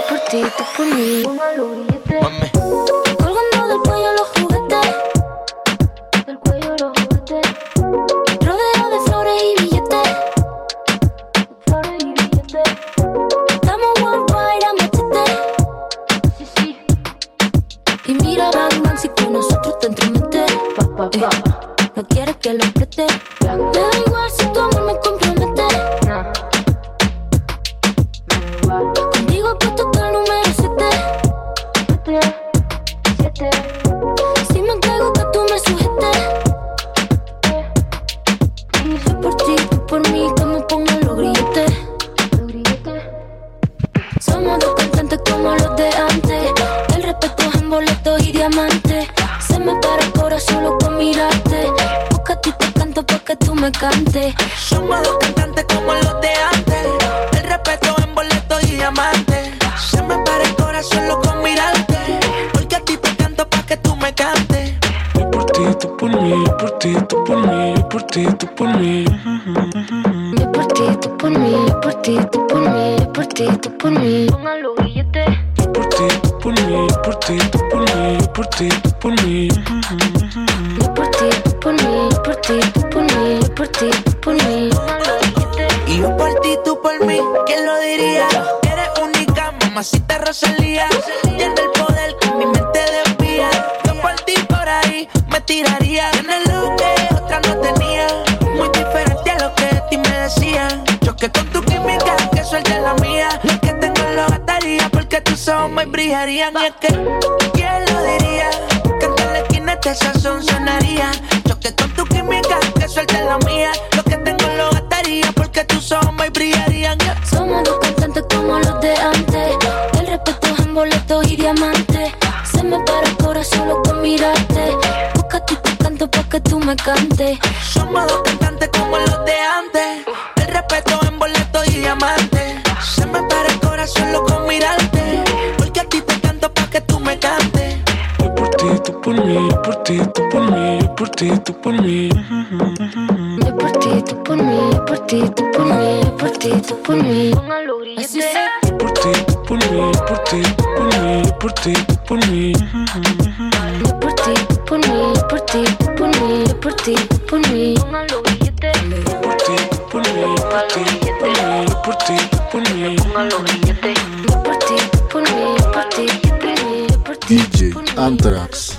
por ti, tú por mí. Una por mí que me pongan los grilletes. Somos dos cantantes como los de antes. El respeto es en boletos y diamantes. Se me para el corazón solo con mirarte. Busca a ti te canto pa' que tú me cantes. Somos dos por mí, por ti, tú por mí, por ti, tú por mí. Yo por ti, tú por mí, por ti, tú por mí, por ti, tú por mí. Y yo por ti, tú por mí, ¿quién lo diría? Eres única, mamacita Rosalía. Tiene el poder que mi mente desvía. Yo por ti por ahí me tiraría en el lugar. tus ojos me brillarían y es que ¿Quién lo diría? Que en la esquina este sazón sonaría. Choque con tu química, que suelte la mía. Lo que tengo lo gastaría porque tus ojos me brillarían yeah. Somos dos cantantes como los de antes. El respeto es en boletos y diamantes Se me para el corazón solo con mirarte Busca tu canto pa' que tú me cantes. por mí, por ti, por mí, por ti, por mí. Por ti, por mí, por ti, por mí, por ti, por mí. Por ti, por mí, por ti, por mí, por ti, por mí. Por ti, por mí, por ti, por mí, por ti. DJ Anthrax.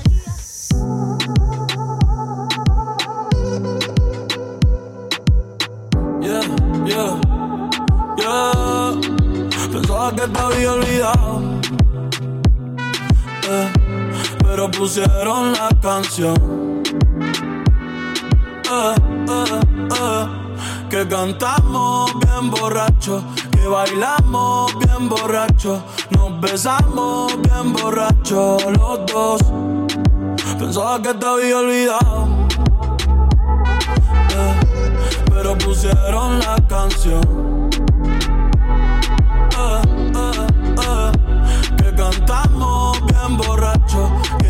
Pensaba que te había olvidado. Eh, pero pusieron la canción. Eh, eh, que cantamos bien borracho, que bailamos bien borracho, nos besamos bien borracho los dos. Pensaba que te había olvidado. Pero pusieron la canción.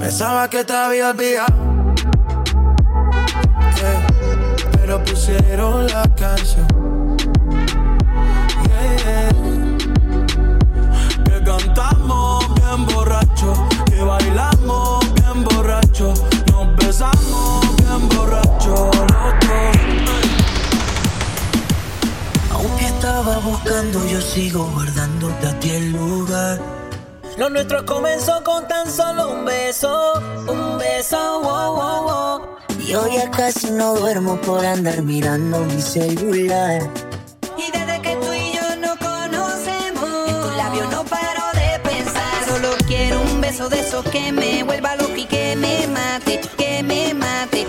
Pensaba que te había olvidado, pero pusieron la canción. Que cantamos bien borracho, que bailamos bien borracho, nos besamos bien borracho. Aunque estaba buscando, yo sigo guardándote a ti el lugar. Lo nuestro comenzó con tan solo un beso, un beso, wow, wow, wow. Y hoy ya casi no duermo por andar mirando mi celular. Y desde que tú y yo nos conocemos, en tus labios no paro de pensar. Solo quiero un beso de esos que me vuelva loca y que me mate, que me mate,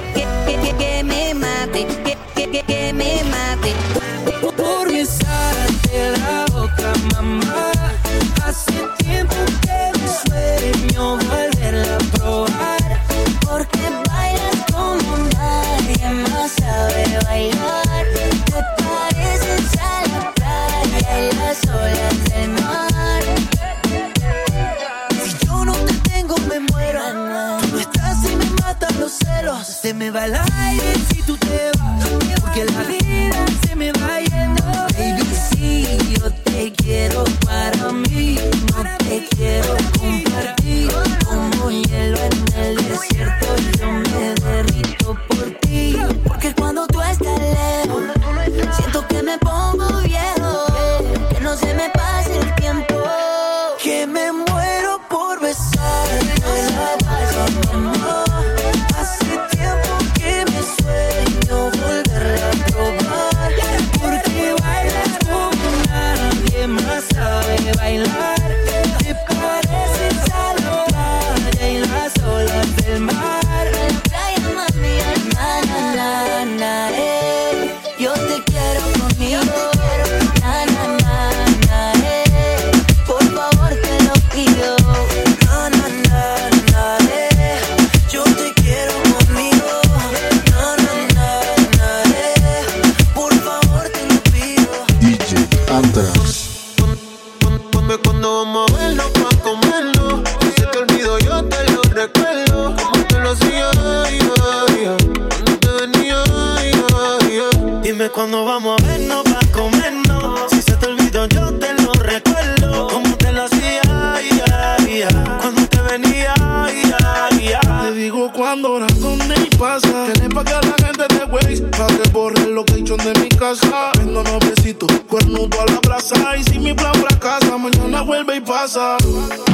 vuelve y pasa.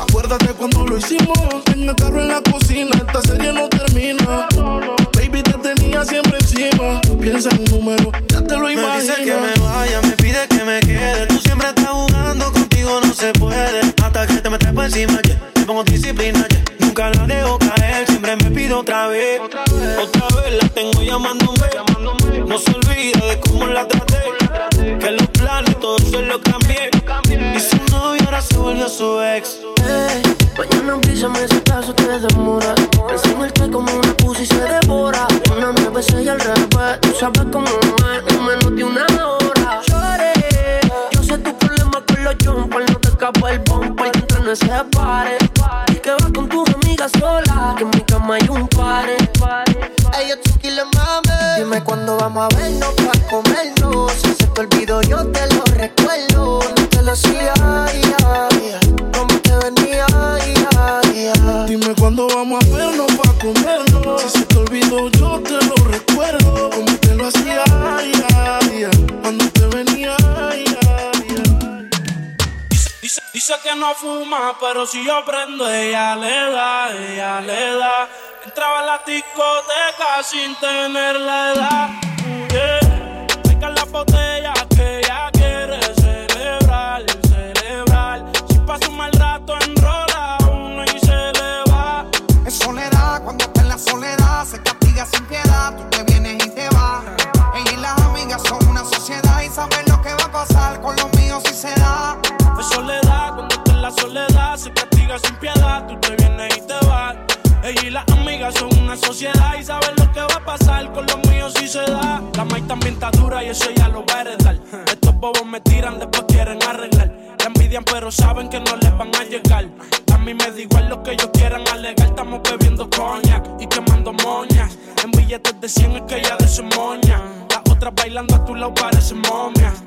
Acuérdate cuando lo hicimos en el carro en la cocina. Esta serie no termina. Baby, te tenía siempre encima. Piensa en un número, ya te lo Me imaginas. dice que me vaya, me pide que me quede. Tú siempre estás jugando, contigo no se puede. Hasta que te metes por encima, yeah. Te pongo disciplina, yeah. Nunca la dejo caer, siempre me pido otra vez. Otra vez, la tengo llamándome. Volvió su ex. Ey, mañana avísame si acaso te demora. Enseñarte como una pussy se devora. Una nueve, seis al revés. Tú sabes cómo es en menos de una hora. Lloré. Yo sé tu problema con los jumpers. No te escapa el bumper que entre no se pare. Y que vas con tus amigas sola. Que en mi cama hay un pare. Ey, yo tranquila, mami. Dime cuándo vamos a vernos para comernos. Si se te olvidó, yo te lo recuerdo. No te lo hacía, Dime cuándo vamos a vernos para comernos. Si se te olvidó, yo te lo recuerdo. Como te lo hacía, ay. Cuando te venía, ay. Dice, dice que no fuma, pero si yo prendo, ella le da, ella le da. Entraba a la discoteca sin tener la edad. Yeah. Y saben lo que va a pasar con los míos si se da. La maíz también está dura y eso ya lo va a heredar. Estos bobos me tiran, después quieren arreglar. La envidian, pero saben que no les van a llegar. A mí me da igual lo que ellos quieran alegar. Estamos bebiendo coñac y quemando moñas. En billetes de 100 es que ella de su moña. Las otras bailando a tu lado parecen momias.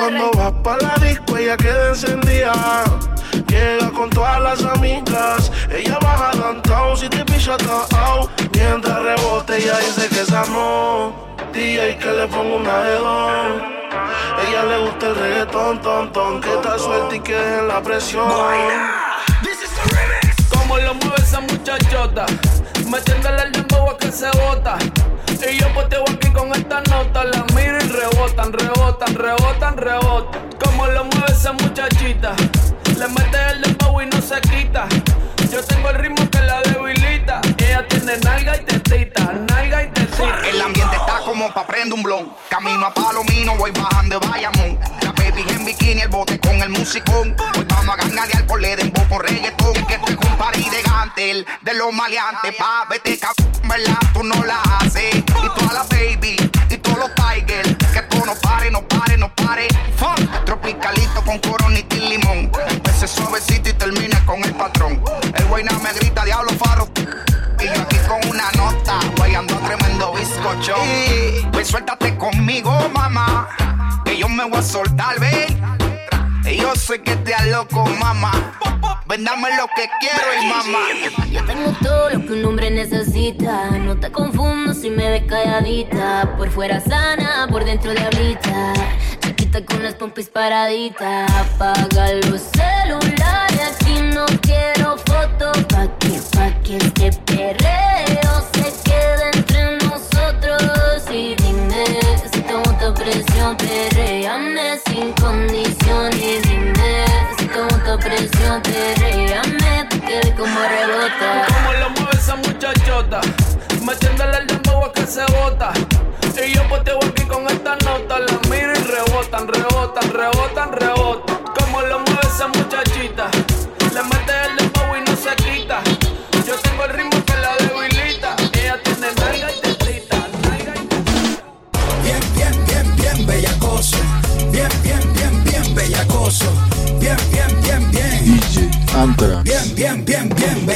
Cuando vas pa' la disco, ella queda encendida. Llega con todas las amigas. Ella baja downtown si te pilla out. Mientras rebote, ella dice que esa no. DJ que le pongo una dos. Ella le gusta el reggaetón, ton, ton. Que está suelta y que dejen la presión. Como lo mueve esa muchachota, metiéndole el dembow que se bota. Y yo poteo aquí con esta nota, la miro y rebotan, rebotan, rebotan, rebotan. Como lo mueve esa muchachita, le mete el dembow y no se quita. Yo tengo el ritmo que la debilita. Ella tiene nalga y tetita, nalga y tetita. El ambiente está como pa' prender un blon. Camino a Palomino, voy bajando de Bayamón. La baby en bikini, el bote con el musicón. Vamos a ganalear por le dembow por reggaetón. Que con party de gantel, de los maleantes. Pa' vete ¿verdad? Tú no la haces. Y toda la baby, y todos los tigers. Que esto no pare, no pare, no pare. Fuck. Tropicalito con coronita y limón. Empecé suavecito y termina con el patrón. El buena me grita, diablo faro. Y yo aquí con una nota, guayando tremendo bizcocho. Y pues suéltate conmigo, mamá. Que yo me voy a soltar, ven. Y yo sé que te loco, mamá. Ven, dame lo que quiero y mamá. Yo tengo todo lo que un hombre necesita. No te confundo si me ves calladita. Por fuera sana, por dentro diablita. Chiquita con las pompis paraditas. Apaga los celulares. Aquí no quiero fotos. Pa' que, pa' que este perreo se quede entre nosotros. Y dime si te gusta presión. Perreame sin condición. Y dime con with that.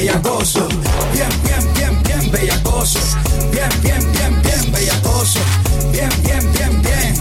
Bellacoso. Bien, bien, bien, bien bellacoso. Bien, bien, bien, bien bellacoso. Bien, bien, bien, bien.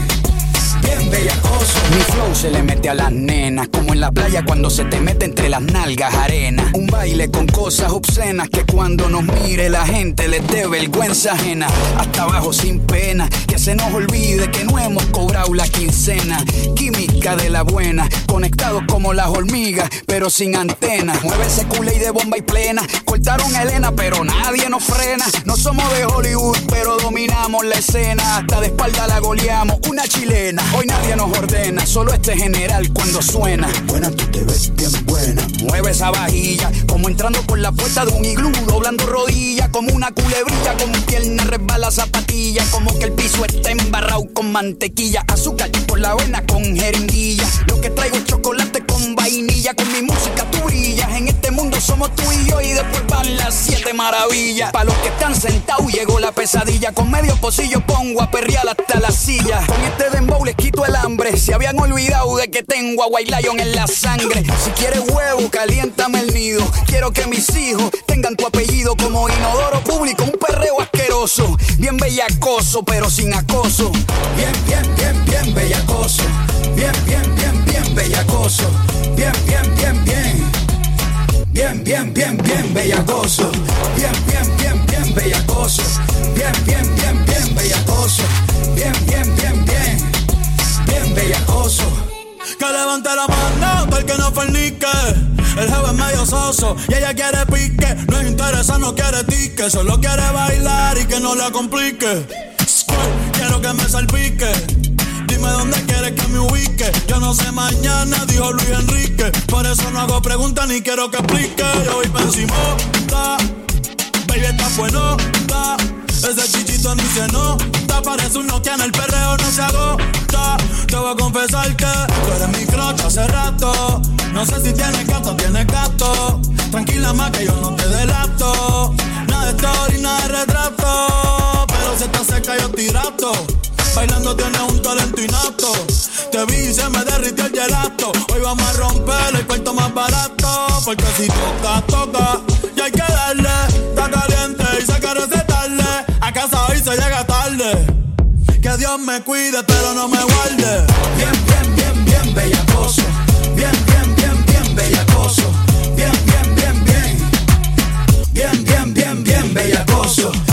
Bien bellacoso. Mi flow se le mete a las nenas, como en la playa cuando se te mete entre las nalgas arena. Un baile con cosas obscenas que cuando nos mire la gente les dé vergüenza ajena. Hasta abajo sin pena, se nos olvide que no hemos cobrado la quincena. Química de la buena, conectados como las hormigas, pero sin antena. Mueve ese culé y de bomba y plena. Cortaron a Elena, pero nadie nos frena. No somos de Hollywood, pero dominamos la escena. Hasta de espalda la goleamos, una chilena. Hoy nadie nos ordena, solo este general cuando suena. Buena, tú te ves bien buena. Mueve esa vajilla, como entrando por la puerta de un iglú, doblando rodillas, como una culebrilla, con pierna resbala zapatilla, como que el piso está embarrado con mantequilla, azúcar por la avena con jeringuilla. Lo que traigo es chocolate con vainilla, con mi música somos tú y yo, y después van las siete maravillas. Para los que están sentados llegó la pesadilla, con medio pocillo pongo a perrear hasta la silla. Con este dembow les quito el hambre, se habían olvidado de que tengo a White Lion en la sangre. Si quieres huevo, caliéntame el nido. Quiero que mis hijos tengan tu apellido como inodoro público, un perreo asqueroso. Bien bellacoso, pero sin acoso. Bien, bien, bien, bien bellacoso. Bien, bien, bien, bien bellacoso. Bien, bien, bien, bien. Bien, bien, bien, bien bellacoso. Bien, bien, bien, bien bellacoso. Bien, bien, bien, bien bellacoso. Bien, bien, bien, bien. Bien bellacoso. Que levante la mano para que no fornique. El jefe es medio soso y ella quiere pique. No es interesa, no quiere tique. Solo quiere bailar y que no la complique. Quiero que me salpique. Dime dónde quieres que me ubique. Yo no sé mañana, dijo Luis Enrique. Por eso no hago preguntas ni quiero que explique. Yo voy encima, baby, está bueno, Ese chichito ni se nota. Parece un Nokia en el perreo, no se agota. Te voy a confesar que tú eres mi crocha hace rato. No sé si tienes gato, tienes gato. Tranquila más que yo no te delato. Nada de story, nada de retrato. Pero si estás seca yo tirato. Bailando tienes un talento innato. Te vi y se me derritió el gelato. Hoy vamos a romper el cuarto más barato. Porque si toca, toca. Y hay que darle. Está caliente y se recetarle. A casa hoy se llega tarde. Que Dios me cuide, pero no me guarde. Bien, bien, bien, bien bellacoso. Bien, bien, bien, bien bellacoso. Bien, bien, bien, bien. Bien, bien, bien, bien bellacoso. Bien,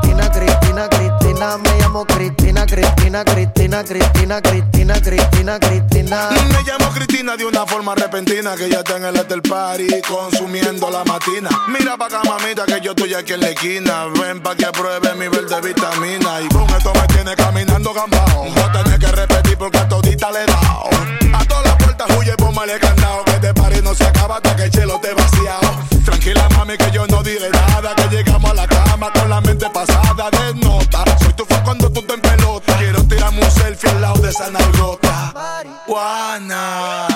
Cristina, Cristina. Me llamo Cristina, Cristina, Cristina, Cristina, Cristina, Cristina, Cristina. Me llamo Cristina de una forma repentina que ya está en el after party consumiendo la matina. Mira pa' acá, que yo estoy aquí en la esquina. Ven pa' que pruebe mi verde vitamina. Y con esto me tiene caminando gambao. A tener que repetir porque a todita le he dado. A todas las puertas huye, póngale candado. Que este party no se acaba hasta que el chelo te vaciado. Tranquila, mami, que yo no diré nada. Que llegamos a la con la mente pasada de nota. Soy tu fan cuando tú te en pelota. Quiero tirarme un selfie al lado de esa nalgota. Juana.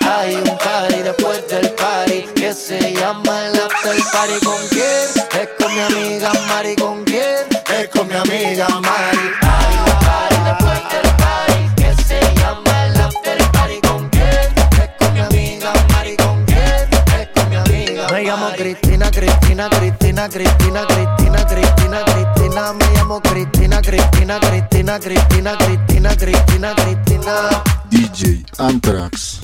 Hay un party después del party que se llama el after party. ¿Con quién? Es con mi amiga Mari. ¿Con quién? Es con mi amiga Mari. Cristina, Cristina, Cristina, Cristina, Cristina, Cristina, Cristina. Me llamo Cristina, Cristina, Cristina, Cristina, Cristina, Cristina, Cristina. DJ Anthrax.